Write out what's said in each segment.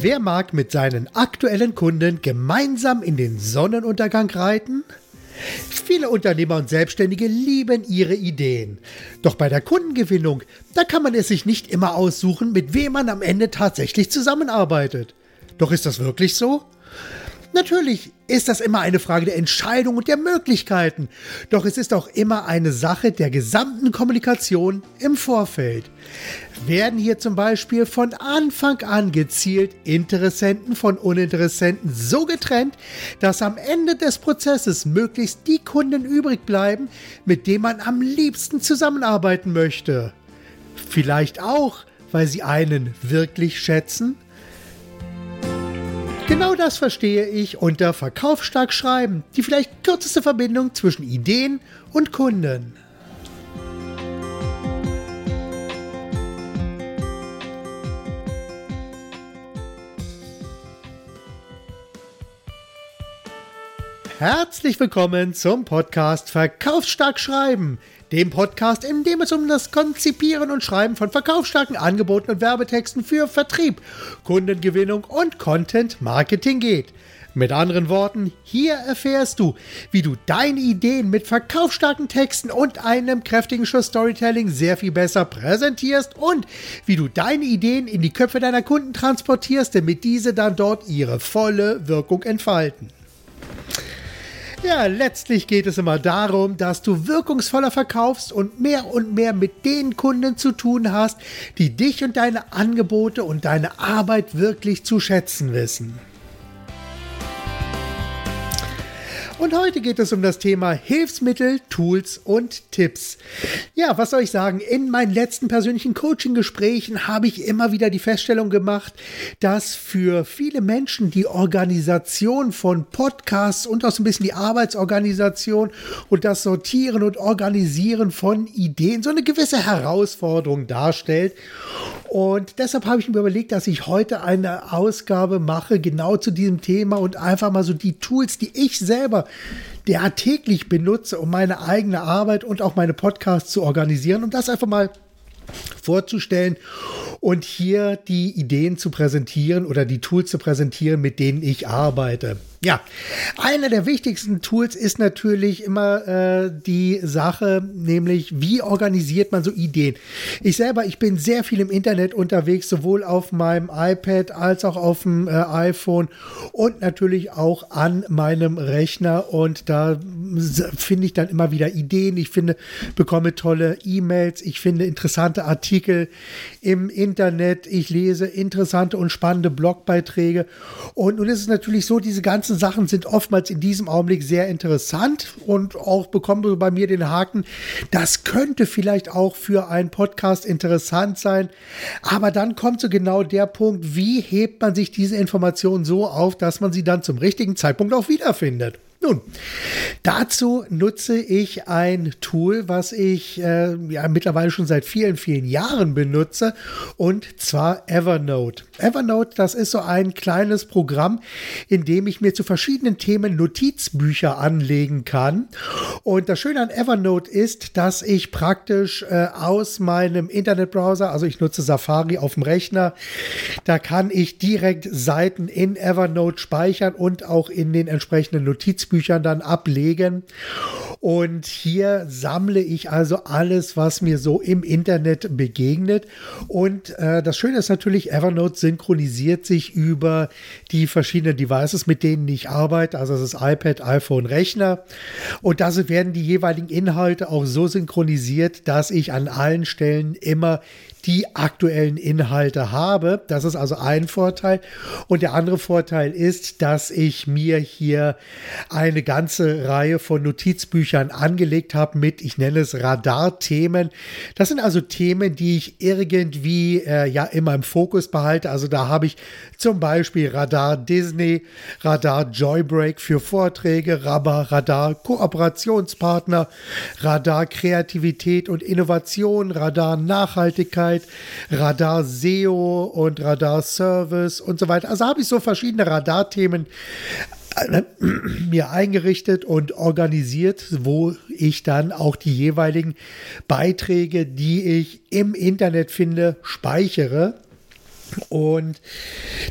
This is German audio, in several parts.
Wer mag mit seinen aktuellen Kunden gemeinsam in den Sonnenuntergang reiten? Viele Unternehmer und Selbstständige lieben ihre Ideen. Doch bei der Kundengewinnung, da kann man es sich nicht immer aussuchen, mit wem man am Ende tatsächlich zusammenarbeitet. Doch ist das wirklich so? Natürlich ist das immer eine Frage der Entscheidung und der Möglichkeiten, doch es ist auch immer eine Sache der gesamten Kommunikation im Vorfeld. Werden hier zum Beispiel von Anfang an gezielt Interessenten von Uninteressenten so getrennt, dass am Ende des Prozesses möglichst die Kunden übrig bleiben, mit denen man am liebsten zusammenarbeiten möchte. Vielleicht auch, weil sie einen wirklich schätzen Genau das verstehe ich unter verkaufsstark schreiben, die vielleicht kürzeste Verbindung zwischen Ideen und Kunden. Herzlich willkommen zum Podcast Verkaufsstark Schreiben, dem Podcast, in dem es um das Konzipieren und Schreiben von verkaufsstarken Angeboten und Werbetexten für Vertrieb, Kundengewinnung und Content Marketing geht. Mit anderen Worten, hier erfährst du, wie du deine Ideen mit verkaufsstarken Texten und einem kräftigen Schuss Storytelling sehr viel besser präsentierst und wie du deine Ideen in die Köpfe deiner Kunden transportierst, damit diese dann dort ihre volle Wirkung entfalten. Ja, letztlich geht es immer darum, dass du wirkungsvoller verkaufst und mehr und mehr mit den Kunden zu tun hast, die dich und deine Angebote und deine Arbeit wirklich zu schätzen wissen. Und heute geht es um das Thema Hilfsmittel, Tools und Tipps. Ja, was soll ich sagen? In meinen letzten persönlichen Coaching-Gesprächen habe ich immer wieder die Feststellung gemacht, dass für viele Menschen die Organisation von Podcasts und auch so ein bisschen die Arbeitsorganisation und das Sortieren und Organisieren von Ideen so eine gewisse Herausforderung darstellt. Und deshalb habe ich mir überlegt, dass ich heute eine Ausgabe mache, genau zu diesem Thema und einfach mal so die Tools, die ich selber der täglich benutze, um meine eigene Arbeit und auch meine Podcasts zu organisieren, um das einfach mal vorzustellen und hier die Ideen zu präsentieren oder die Tools zu präsentieren, mit denen ich arbeite. Ja, einer der wichtigsten Tools ist natürlich immer äh, die Sache, nämlich wie organisiert man so Ideen. Ich selber, ich bin sehr viel im Internet unterwegs, sowohl auf meinem iPad als auch auf dem äh, iPhone und natürlich auch an meinem Rechner und da finde ich dann immer wieder Ideen. Ich finde, bekomme tolle E-Mails, ich finde interessante Artikel im Internet, ich lese interessante und spannende Blogbeiträge und nun ist es natürlich so, diese ganzen ganzen Sachen sind oftmals in diesem Augenblick sehr interessant und auch bekommen bei mir den Haken, das könnte vielleicht auch für einen Podcast interessant sein. Aber dann kommt so genau der Punkt, wie hebt man sich diese Informationen so auf, dass man sie dann zum richtigen Zeitpunkt auch wiederfindet. Nun, dazu nutze ich ein Tool, was ich äh, ja mittlerweile schon seit vielen, vielen Jahren benutze, und zwar Evernote. Evernote, das ist so ein kleines Programm, in dem ich mir zu verschiedenen Themen Notizbücher anlegen kann. Und das Schöne an Evernote ist, dass ich praktisch äh, aus meinem Internetbrowser, also ich nutze Safari auf dem Rechner, da kann ich direkt Seiten in Evernote speichern und auch in den entsprechenden Notizbüchern Notizbüchern dann ablegen. Und hier sammle ich also alles, was mir so im Internet begegnet. Und äh, das Schöne ist natürlich, Evernote synchronisiert sich über die verschiedenen Devices, mit denen ich arbeite. Also das ist iPad, iPhone, Rechner. Und da werden die jeweiligen Inhalte auch so synchronisiert, dass ich an allen Stellen immer die aktuellen Inhalte habe. Das ist also ein Vorteil. Und der andere Vorteil ist, dass ich mir hier eine ganze Reihe von Notizbüchern angelegt habe mit, ich nenne es Radar-Themen. Das sind also Themen, die ich irgendwie äh, ja immer im Fokus behalte. Also da habe ich zum Beispiel Radar Disney, Radar Joybreak für Vorträge, Radar Kooperationspartner, Radar Kreativität und Innovation, Radar Nachhaltigkeit, Radar SEO und Radar Service und so weiter. Also habe ich so verschiedene Radarthemen mir eingerichtet und organisiert, wo ich dann auch die jeweiligen Beiträge, die ich im Internet finde, speichere. Und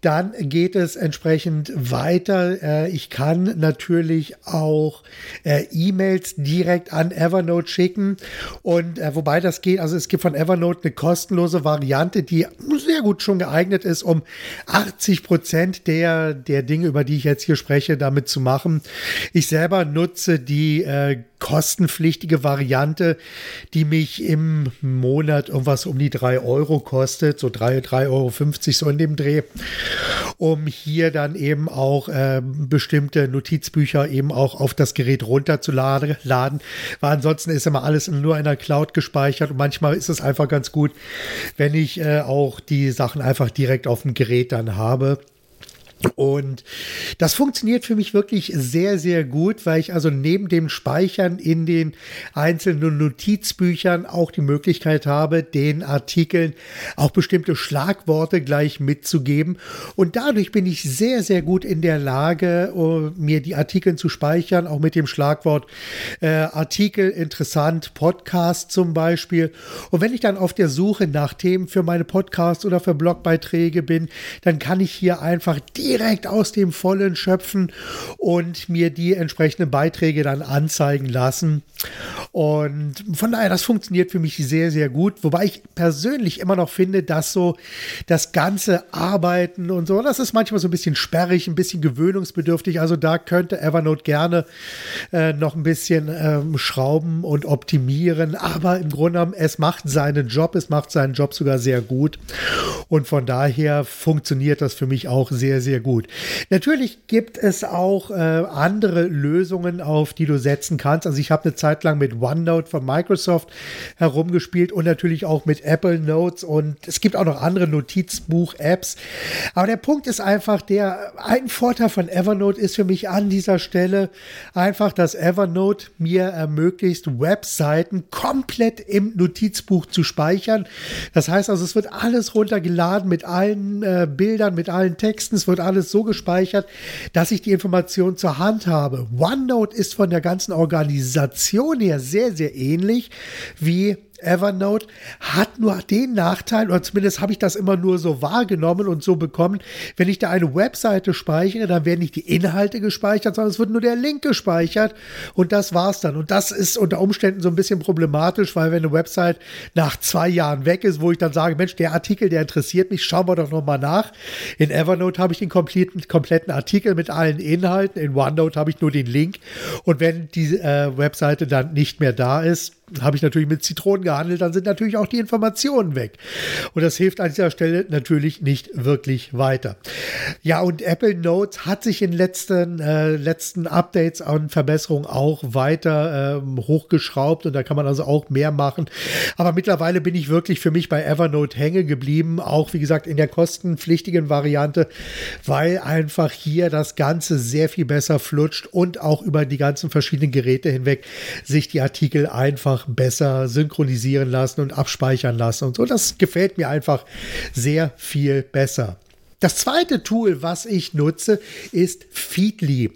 dann geht es entsprechend weiter. Äh, ich kann natürlich auch äh, E-Mails direkt an Evernote schicken. Und äh, wobei das geht, also es gibt von Evernote eine kostenlose Variante, die sehr gut schon geeignet ist, um 80 Prozent der, der Dinge, über die ich jetzt hier spreche, damit zu machen. Ich selber nutze die kostenpflichtige Variante, die mich im Monat irgendwas um die drei Euro kostet, so drei, drei Euro so in dem Dreh, um hier dann eben auch äh, bestimmte Notizbücher eben auch auf das Gerät runterzuladen, weil ansonsten ist immer alles nur in der Cloud gespeichert und manchmal ist es einfach ganz gut, wenn ich äh, auch die Sachen einfach direkt auf dem Gerät dann habe. Und das funktioniert für mich wirklich sehr, sehr gut, weil ich also neben dem Speichern in den einzelnen Notizbüchern auch die Möglichkeit habe, den Artikeln auch bestimmte Schlagworte gleich mitzugeben. Und dadurch bin ich sehr, sehr gut in der Lage, uh, mir die Artikel zu speichern, auch mit dem Schlagwort äh, Artikel interessant, Podcast zum Beispiel. Und wenn ich dann auf der Suche nach Themen für meine Podcasts oder für Blogbeiträge bin, dann kann ich hier einfach die direkt aus dem Vollen schöpfen und mir die entsprechenden Beiträge dann anzeigen lassen. Und von daher, das funktioniert für mich sehr, sehr gut. Wobei ich persönlich immer noch finde, dass so das ganze Arbeiten und so, das ist manchmal so ein bisschen sperrig, ein bisschen gewöhnungsbedürftig. Also da könnte Evernote gerne äh, noch ein bisschen ähm, schrauben und optimieren. Aber im Grunde genommen, es macht seinen Job, es macht seinen Job sogar sehr gut. Und von daher funktioniert das für mich auch sehr, sehr gut. Natürlich gibt es auch äh, andere Lösungen, auf die du setzen kannst. Also ich habe eine Zeit lang mit OneNote von Microsoft herumgespielt und natürlich auch mit Apple Notes und es gibt auch noch andere Notizbuch-Apps. Aber der Punkt ist einfach, der ein Vorteil von Evernote ist für mich an dieser Stelle einfach, dass Evernote mir ermöglicht, Webseiten komplett im Notizbuch zu speichern. Das heißt also, es wird alles runtergeladen mit allen äh, Bildern, mit allen Texten. Es wird alles so gespeichert, dass ich die Information zur Hand habe. OneNote ist von der ganzen Organisation her sehr, sehr ähnlich wie Evernote hat nur den Nachteil, oder zumindest habe ich das immer nur so wahrgenommen und so bekommen, wenn ich da eine Webseite speichere, dann werden nicht die Inhalte gespeichert, sondern es wird nur der Link gespeichert und das war's dann. Und das ist unter Umständen so ein bisschen problematisch, weil wenn eine Website nach zwei Jahren weg ist, wo ich dann sage, Mensch, der Artikel, der interessiert mich, schauen wir doch nochmal nach. In Evernote habe ich den kompletten, kompletten Artikel mit allen Inhalten, in OneNote habe ich nur den Link und wenn die äh, Webseite dann nicht mehr da ist, habe ich natürlich mit Zitronen gehandelt, dann sind natürlich auch die Informationen weg. Und das hilft an dieser Stelle natürlich nicht wirklich weiter. Ja, und Apple Notes hat sich in letzten, äh, letzten Updates und Verbesserungen auch weiter ähm, hochgeschraubt und da kann man also auch mehr machen. Aber mittlerweile bin ich wirklich für mich bei Evernote hängen geblieben, auch wie gesagt in der kostenpflichtigen Variante, weil einfach hier das Ganze sehr viel besser flutscht und auch über die ganzen verschiedenen Geräte hinweg sich die Artikel einfach besser synchronisieren lassen und abspeichern lassen und so. Das gefällt mir einfach sehr viel besser. Das zweite Tool, was ich nutze, ist Feedly.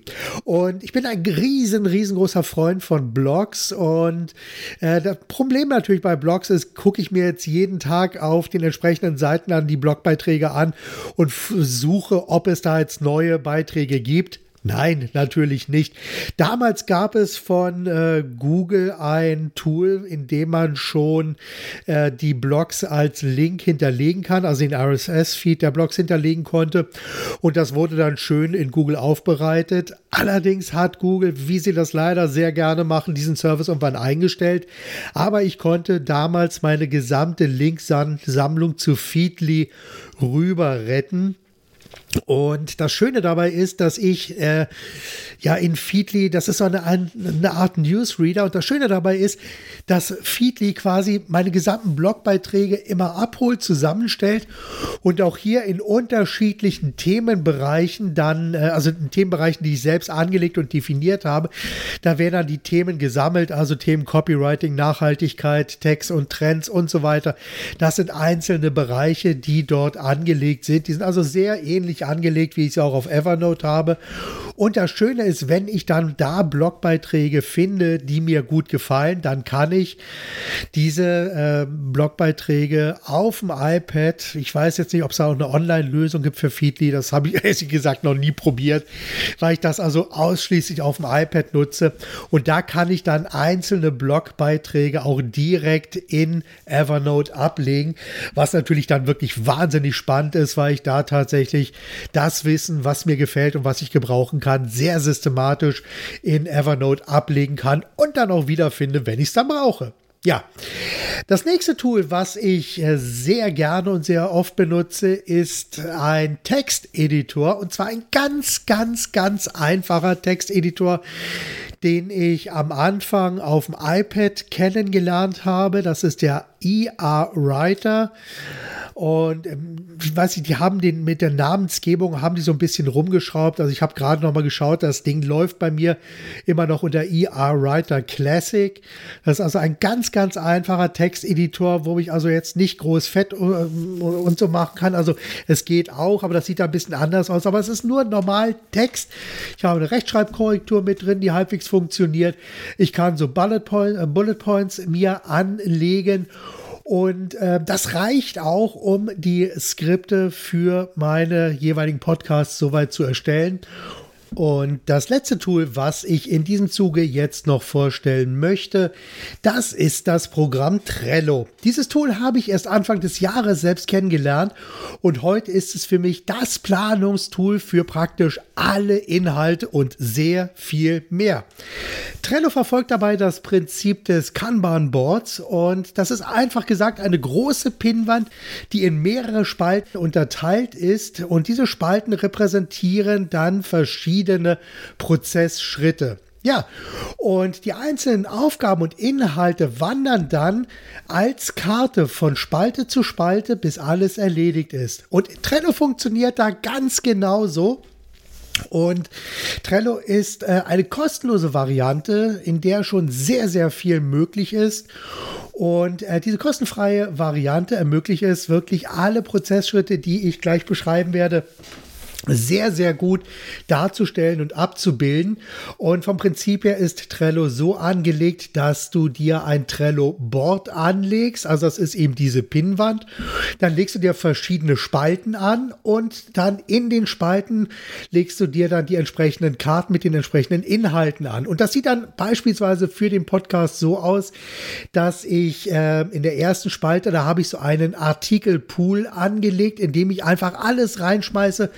Und ich bin ein riesen, riesengroßer Freund von Blogs. Und äh, das Problem natürlich bei Blogs ist, gucke ich mir jetzt jeden Tag auf den entsprechenden Seiten an die Blogbeiträge an und suche, ob es da jetzt neue Beiträge gibt. Nein, natürlich nicht. Damals gab es von äh, Google ein Tool, in dem man schon äh, die Blogs als Link hinterlegen kann, also den RSS-Feed der Blogs hinterlegen konnte. Und das wurde dann schön in Google aufbereitet. Allerdings hat Google, wie sie das leider sehr gerne machen, diesen Service irgendwann eingestellt. Aber ich konnte damals meine gesamte Linksammlung zu Feedly rüber retten. Und das Schöne dabei ist, dass ich äh, ja in Feedly, das ist so eine, eine Art Newsreader und das Schöne dabei ist, dass Feedly quasi meine gesamten Blogbeiträge immer abholt, zusammenstellt und auch hier in unterschiedlichen Themenbereichen dann, äh, also in Themenbereichen, die ich selbst angelegt und definiert habe, da werden dann die Themen gesammelt, also Themen Copywriting, Nachhaltigkeit, Text und Trends und so weiter. Das sind einzelne Bereiche, die dort angelegt sind. Die sind also sehr ähnlich angelegt, wie ich sie auch auf Evernote habe. Und das Schöne ist, wenn ich dann da Blogbeiträge finde, die mir gut gefallen, dann kann ich diese äh, Blogbeiträge auf dem iPad, ich weiß jetzt nicht, ob es da auch eine Online-Lösung gibt für Feedly, das habe ich ehrlich gesagt noch nie probiert, weil ich das also ausschließlich auf dem iPad nutze. Und da kann ich dann einzelne Blogbeiträge auch direkt in Evernote ablegen, was natürlich dann wirklich wahnsinnig spannend ist, weil ich da tatsächlich das Wissen, was mir gefällt und was ich gebrauchen kann, sehr systematisch in Evernote ablegen kann und dann auch wiederfinde, wenn ich es dann brauche. Ja, das nächste Tool, was ich äh, sehr gerne und sehr oft benutze, ist ein Texteditor und zwar ein ganz, ganz, ganz einfacher Texteditor, den ich am Anfang auf dem iPad kennengelernt habe. Das ist der ER Writer. Und ähm, ich weiß nicht, die haben den mit der Namensgebung, haben die so ein bisschen rumgeschraubt. Also ich habe gerade noch mal geschaut, das Ding läuft bei mir immer noch unter ER Writer Classic. Das ist also ein ganz, ganz einfacher Texteditor, wo ich also jetzt nicht groß fett ähm, und so machen kann. Also es geht auch, aber das sieht da ein bisschen anders aus. Aber es ist nur normal Text. Ich habe eine Rechtschreibkorrektur mit drin, die halbwegs funktioniert. Ich kann so Bullet, Point, äh, Bullet Points mir anlegen und äh, das reicht auch, um die Skripte für meine jeweiligen Podcasts soweit zu erstellen. Und das letzte Tool, was ich in diesem Zuge jetzt noch vorstellen möchte, das ist das Programm Trello. Dieses Tool habe ich erst Anfang des Jahres selbst kennengelernt und heute ist es für mich das Planungstool für praktisch alle Inhalte und sehr viel mehr. Trello verfolgt dabei das Prinzip des Kanban Boards und das ist einfach gesagt eine große Pinnwand, die in mehrere Spalten unterteilt ist und diese Spalten repräsentieren dann verschiedene verschiedene Prozessschritte. Ja, und die einzelnen Aufgaben und Inhalte wandern dann als Karte von Spalte zu Spalte, bis alles erledigt ist. Und Trello funktioniert da ganz genauso. Und Trello ist äh, eine kostenlose Variante, in der schon sehr, sehr viel möglich ist. Und äh, diese kostenfreie Variante ermöglicht es wirklich alle Prozessschritte, die ich gleich beschreiben werde, sehr, sehr gut darzustellen und abzubilden. Und vom Prinzip her ist Trello so angelegt, dass du dir ein Trello-Board anlegst. Also das ist eben diese Pinnwand. Dann legst du dir verschiedene Spalten an und dann in den Spalten legst du dir dann die entsprechenden Karten mit den entsprechenden Inhalten an. Und das sieht dann beispielsweise für den Podcast so aus, dass ich äh, in der ersten Spalte, da habe ich so einen Artikelpool angelegt, in dem ich einfach alles reinschmeiße,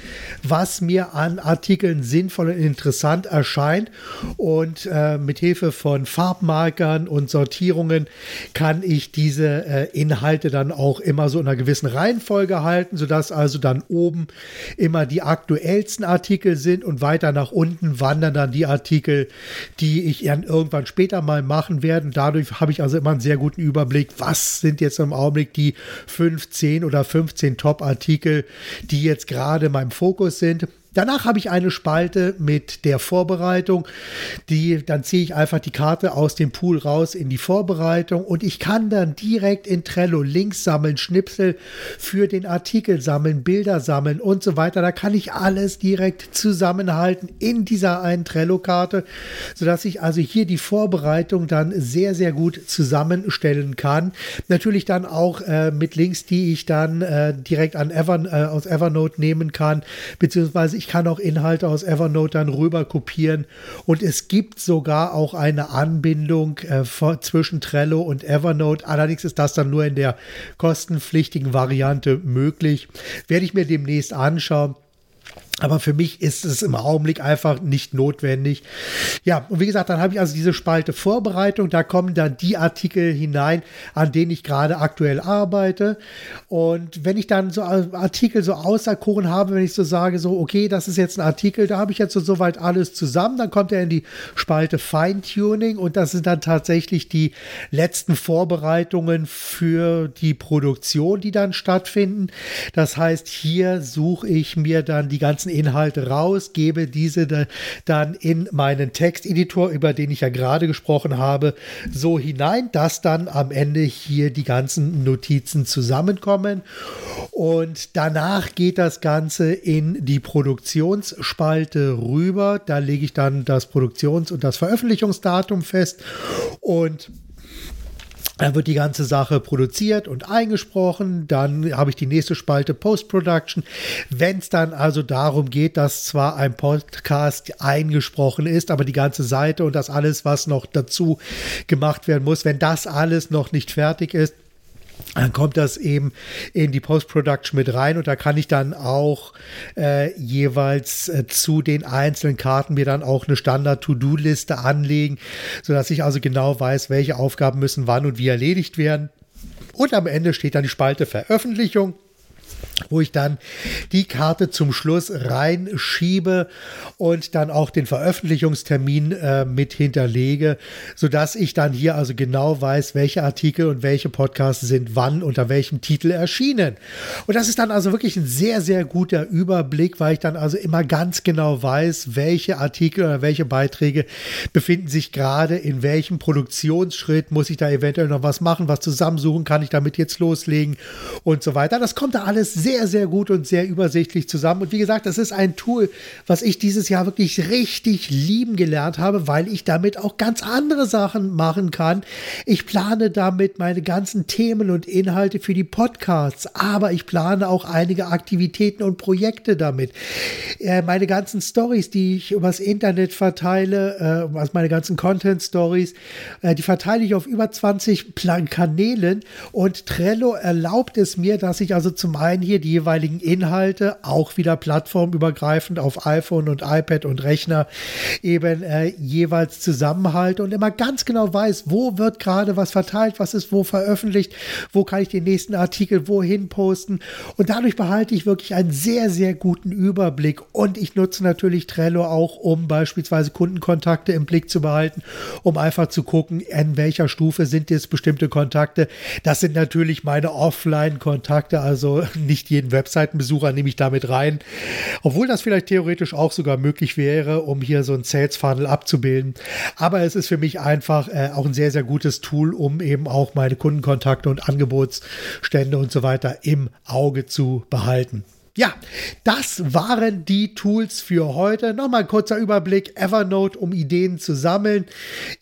was mir an Artikeln sinnvoll und interessant erscheint. Und äh, mit Hilfe von Farbmarkern und Sortierungen kann ich diese äh, Inhalte dann auch immer so in einer gewissen Reihenfolge halten, sodass also dann oben immer die aktuellsten Artikel sind und weiter nach unten wandern dann die Artikel, die ich dann irgendwann später mal machen werde. Dadurch habe ich also immer einen sehr guten Überblick, was sind jetzt im Augenblick die 15 oder 15 Top-Artikel, die jetzt gerade meinem Fokus Fokus sind. Danach habe ich eine Spalte mit der Vorbereitung. Die, dann ziehe ich einfach die Karte aus dem Pool raus in die Vorbereitung und ich kann dann direkt in Trello Links sammeln, Schnipsel für den Artikel sammeln, Bilder sammeln und so weiter. Da kann ich alles direkt zusammenhalten in dieser einen Trello-Karte, sodass ich also hier die Vorbereitung dann sehr, sehr gut zusammenstellen kann. Natürlich dann auch äh, mit Links, die ich dann äh, direkt an Ever, äh, aus Evernote nehmen kann, beziehungsweise ich kann auch Inhalte aus Evernote dann rüber kopieren und es gibt sogar auch eine Anbindung äh, zwischen Trello und Evernote. Allerdings ist das dann nur in der kostenpflichtigen Variante möglich. Werde ich mir demnächst anschauen. Aber für mich ist es im Augenblick einfach nicht notwendig. Ja, und wie gesagt, dann habe ich also diese Spalte Vorbereitung. Da kommen dann die Artikel hinein, an denen ich gerade aktuell arbeite. Und wenn ich dann so Artikel so auserkoren habe, wenn ich so sage, so, okay, das ist jetzt ein Artikel, da habe ich jetzt so soweit alles zusammen, dann kommt er in die Spalte Feintuning und das sind dann tatsächlich die letzten Vorbereitungen für die Produktion, die dann stattfinden. Das heißt, hier suche ich mir dann die ganzen Inhalte raus, gebe diese dann in meinen Texteditor, über den ich ja gerade gesprochen habe, so hinein, dass dann am Ende hier die ganzen Notizen zusammenkommen. Und danach geht das Ganze in die Produktionsspalte rüber. Da lege ich dann das Produktions- und das Veröffentlichungsdatum fest und da wird die ganze Sache produziert und eingesprochen. Dann habe ich die nächste Spalte Post-Production. Wenn es dann also darum geht, dass zwar ein Podcast eingesprochen ist, aber die ganze Seite und das alles, was noch dazu gemacht werden muss, wenn das alles noch nicht fertig ist, dann kommt das eben in die Post-Production mit rein und da kann ich dann auch äh, jeweils äh, zu den einzelnen Karten mir dann auch eine Standard-To-Do-Liste anlegen, sodass ich also genau weiß, welche Aufgaben müssen wann und wie erledigt werden. Und am Ende steht dann die Spalte Veröffentlichung wo ich dann die Karte zum Schluss reinschiebe und dann auch den Veröffentlichungstermin äh, mit hinterlege, sodass ich dann hier also genau weiß, welche Artikel und welche Podcasts sind wann unter welchem Titel erschienen. Und das ist dann also wirklich ein sehr, sehr guter Überblick, weil ich dann also immer ganz genau weiß, welche Artikel oder welche Beiträge befinden sich gerade in welchem Produktionsschritt, muss ich da eventuell noch was machen, was zusammensuchen, kann ich damit jetzt loslegen und so weiter. Das kommt da alles sehr, sehr gut und sehr übersichtlich zusammen. Und wie gesagt, das ist ein Tool, was ich dieses Jahr wirklich richtig lieben gelernt habe, weil ich damit auch ganz andere Sachen machen kann. Ich plane damit meine ganzen Themen und Inhalte für die Podcasts, aber ich plane auch einige Aktivitäten und Projekte damit. Äh, meine ganzen Stories, die ich übers Internet verteile, äh, also meine ganzen Content Stories, äh, die verteile ich auf über 20 Plan Kanälen und Trello erlaubt es mir, dass ich also zum einen hier die jeweiligen Inhalte auch wieder plattformübergreifend auf iPhone und iPad und Rechner eben äh, jeweils zusammenhalte und immer ganz genau weiß, wo wird gerade was verteilt, was ist wo veröffentlicht, wo kann ich den nächsten Artikel wohin posten und dadurch behalte ich wirklich einen sehr, sehr guten Überblick und ich nutze natürlich Trello auch, um beispielsweise Kundenkontakte im Blick zu behalten, um einfach zu gucken, in welcher Stufe sind jetzt bestimmte Kontakte. Das sind natürlich meine Offline-Kontakte, also nicht jeden Webseitenbesucher nehme ich damit rein. Obwohl das vielleicht theoretisch auch sogar möglich wäre, um hier so ein Sales Funnel abzubilden. Aber es ist für mich einfach äh, auch ein sehr, sehr gutes Tool, um eben auch meine Kundenkontakte und Angebotsstände und so weiter im Auge zu behalten. Ja, das waren die Tools für heute. Nochmal ein kurzer Überblick. Evernote, um Ideen zu sammeln.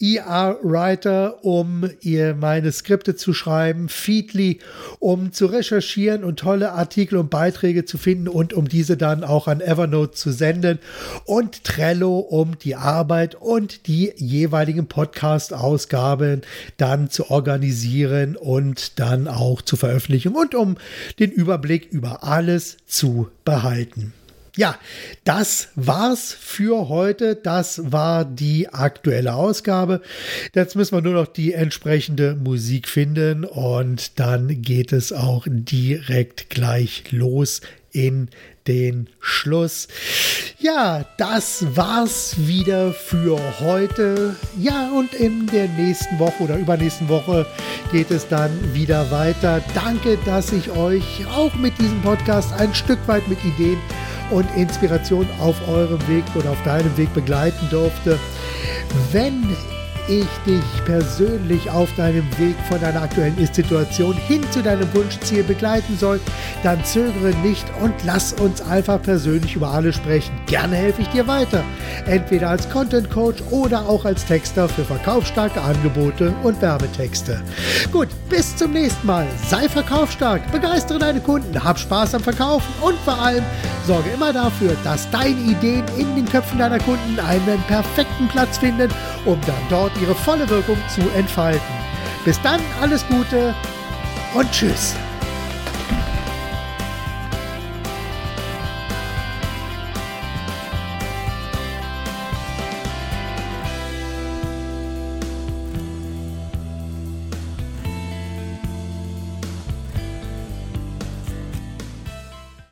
ER Writer, um ihr meine Skripte zu schreiben. Feedly, um zu recherchieren und tolle Artikel und Beiträge zu finden und um diese dann auch an Evernote zu senden. Und Trello, um die Arbeit und die jeweiligen Podcast-Ausgaben dann zu organisieren und dann auch zu veröffentlichen und um den Überblick über alles zu zu behalten. Ja, das war's für heute. Das war die aktuelle Ausgabe. Jetzt müssen wir nur noch die entsprechende Musik finden und dann geht es auch direkt gleich los in den Schluss. Ja, das war's wieder für heute. Ja, und in der nächsten Woche oder übernächsten Woche geht es dann wieder weiter. Danke, dass ich euch auch mit diesem Podcast ein Stück weit mit Ideen und Inspiration auf eurem Weg oder auf deinem Weg begleiten durfte. Wenn ich dich persönlich auf deinem Weg von deiner aktuellen Ist-Situation hin zu deinem Wunschziel begleiten soll, dann zögere nicht und lass uns einfach persönlich über alles sprechen. Gerne helfe ich dir weiter. Entweder als Content Coach oder auch als Texter für verkaufsstarke Angebote und Werbetexte. Gut, bis zum nächsten Mal. Sei verkaufsstark, begeistere deine Kunden, hab Spaß am Verkaufen und vor allem sorge immer dafür, dass deine Ideen in den Köpfen deiner Kunden einen perfekten Platz finden, um dann dort ihre volle Wirkung zu entfalten. Bis dann, alles Gute und Tschüss.